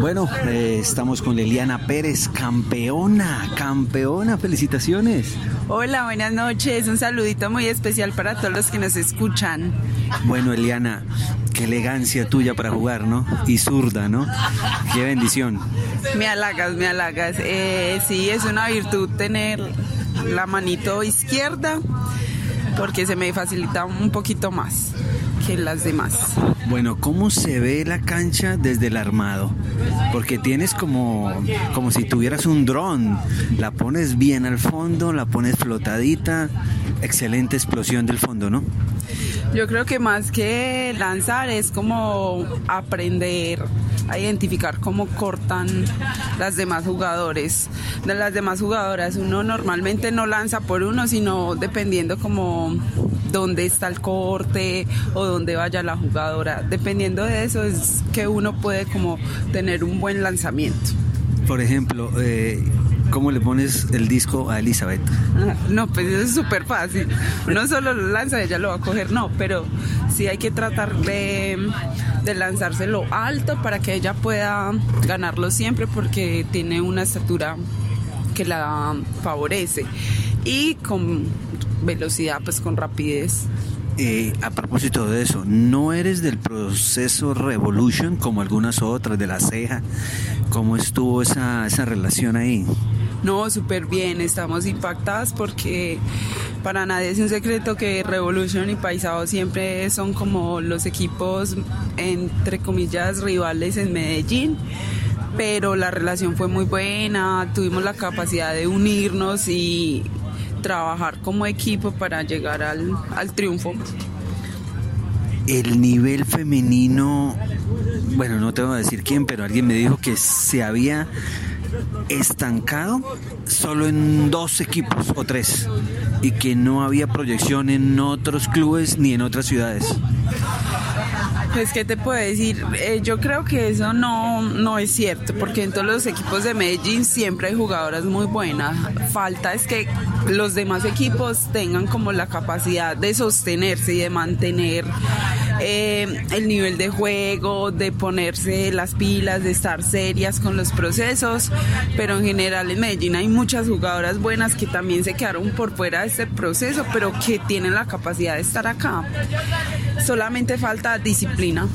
Bueno, eh, estamos con Liliana Pérez, campeona, campeona, felicitaciones. Hola, buenas noches, un saludito muy especial para todos los que nos escuchan. Bueno, Eliana, qué elegancia tuya para jugar, ¿no? Y zurda, ¿no? Qué bendición. Me halagas, me halagas. Eh, sí, es una virtud tener la manito izquierda porque se me facilita un poquito más que las demás. Bueno, ¿cómo se ve la cancha desde el armado? Porque tienes como, como si tuvieras un dron. La pones bien al fondo, la pones flotadita. Excelente explosión del fondo, ¿no? Yo creo que más que lanzar es como aprender a identificar cómo cortan las demás jugadores. De las demás jugadoras, uno normalmente no lanza por uno, sino dependiendo como dónde está el corte o dónde vaya la jugadora. Dependiendo de eso es que uno puede como tener un buen lanzamiento. Por ejemplo, eh, ¿cómo le pones el disco a Elizabeth? No, pues eso es súper fácil. Uno solo lo lanza, ella lo va a coger, no, pero sí hay que tratar de, de lanzárselo alto para que ella pueda ganarlo siempre porque tiene una estatura que la favorece y con velocidad, pues con rapidez. Eh, a propósito de eso, ¿no eres del proceso Revolution como algunas otras de la ceja? ¿Cómo estuvo esa, esa relación ahí? No, súper bien, estamos impactadas porque para nadie es un secreto que Revolution y Paisado siempre son como los equipos, entre comillas, rivales en Medellín pero la relación fue muy buena, tuvimos la capacidad de unirnos y trabajar como equipo para llegar al, al triunfo. El nivel femenino, bueno, no te voy a decir quién, pero alguien me dijo que se había estancado solo en dos equipos o tres y que no había proyección en otros clubes ni en otras ciudades. Pues, ¿qué te puedo decir? Eh, yo creo que eso no, no es cierto, porque en todos los equipos de Medellín siempre hay jugadoras muy buenas. Falta es que los demás equipos tengan como la capacidad de sostenerse y de mantener eh, el nivel de juego, de ponerse las pilas, de estar serias con los procesos, pero en general en Medellín hay muchas jugadoras buenas que también se quedaron por fuera de este proceso, pero que tienen la capacidad de estar acá. Solamente falta disciplina.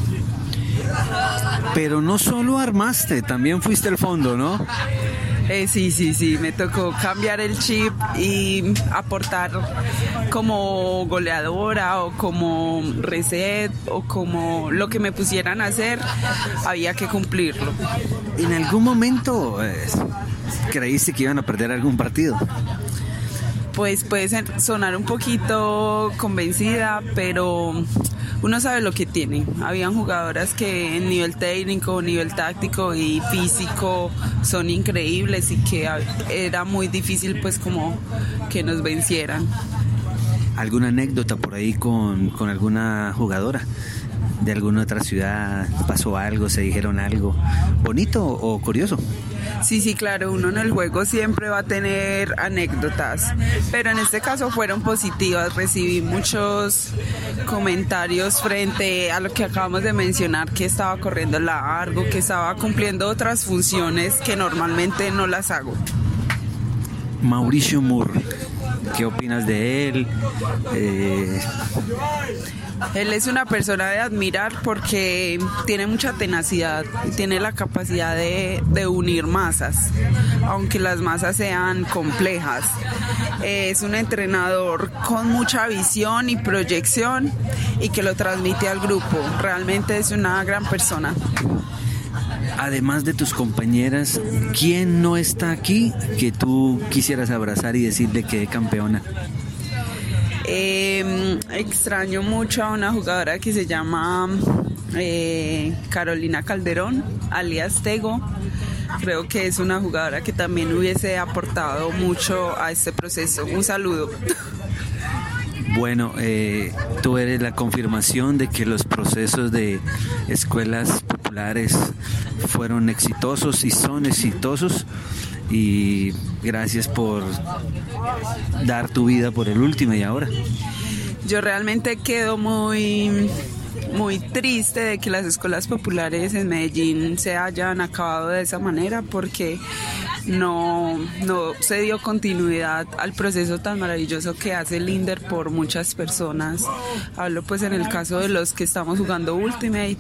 Pero no solo armaste, también fuiste al fondo, ¿no? Eh, sí, sí, sí, me tocó cambiar el chip y aportar como goleadora o como reset o como lo que me pusieran a hacer, había que cumplirlo. ¿En algún momento eh, creíste que iban a perder algún partido? Pues puede sonar un poquito convencida, pero uno sabe lo que tiene. Habían jugadoras que en nivel técnico, nivel táctico y físico son increíbles y que era muy difícil pues como que nos vencieran. ¿Alguna anécdota por ahí con, con alguna jugadora? De alguna otra ciudad, pasó algo, se dijeron algo bonito o curioso. Sí, sí, claro, uno en el juego siempre va a tener anécdotas, pero en este caso fueron positivas. Recibí muchos comentarios frente a lo que acabamos de mencionar, que estaba corriendo largo, que estaba cumpliendo otras funciones que normalmente no las hago. Mauricio Moore, ¿qué opinas de él? Eh, él es una persona de admirar porque tiene mucha tenacidad tiene la capacidad de, unir masas, aunque las masas sean complejas. Es un entrenador con mucha visión y proyección y que lo transmite al grupo. Realmente es una gran persona. Además de tus compañeras, ¿quién no está aquí que tú quisieras abrazar y decirle que campeona? Eh, extraño mucho a una jugadora que se llama eh, Carolina Calderón, alias Tego. Creo que es una jugadora que también hubiese aportado mucho a este proceso. Un saludo. Bueno, eh, tú eres la confirmación de que los procesos de escuelas fueron exitosos y son exitosos y gracias por dar tu vida por el último y ahora. Yo realmente quedo muy muy triste de que las escuelas populares en Medellín se hayan acabado de esa manera porque no, no se dio continuidad al proceso tan maravilloso que hace el INDER por muchas personas. Hablo pues en el caso de los que estamos jugando Ultimate.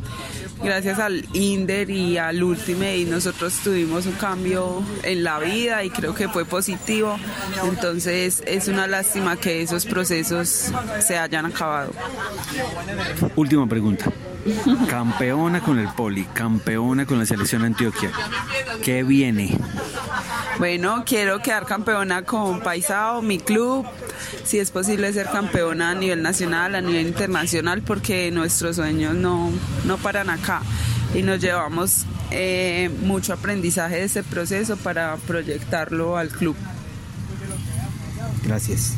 Gracias al INDER y al Ultimate nosotros tuvimos un cambio en la vida y creo que fue positivo. Entonces es una lástima que esos procesos se hayan acabado. Última pregunta. Campeona con el Poli, campeona con la selección Antioquia. ¿Qué viene? Bueno, quiero quedar campeona con Paisao, mi club. Si es posible ser campeona a nivel nacional, a nivel internacional, porque nuestros sueños no, no paran acá. Y nos llevamos eh, mucho aprendizaje de ese proceso para proyectarlo al club. Gracias.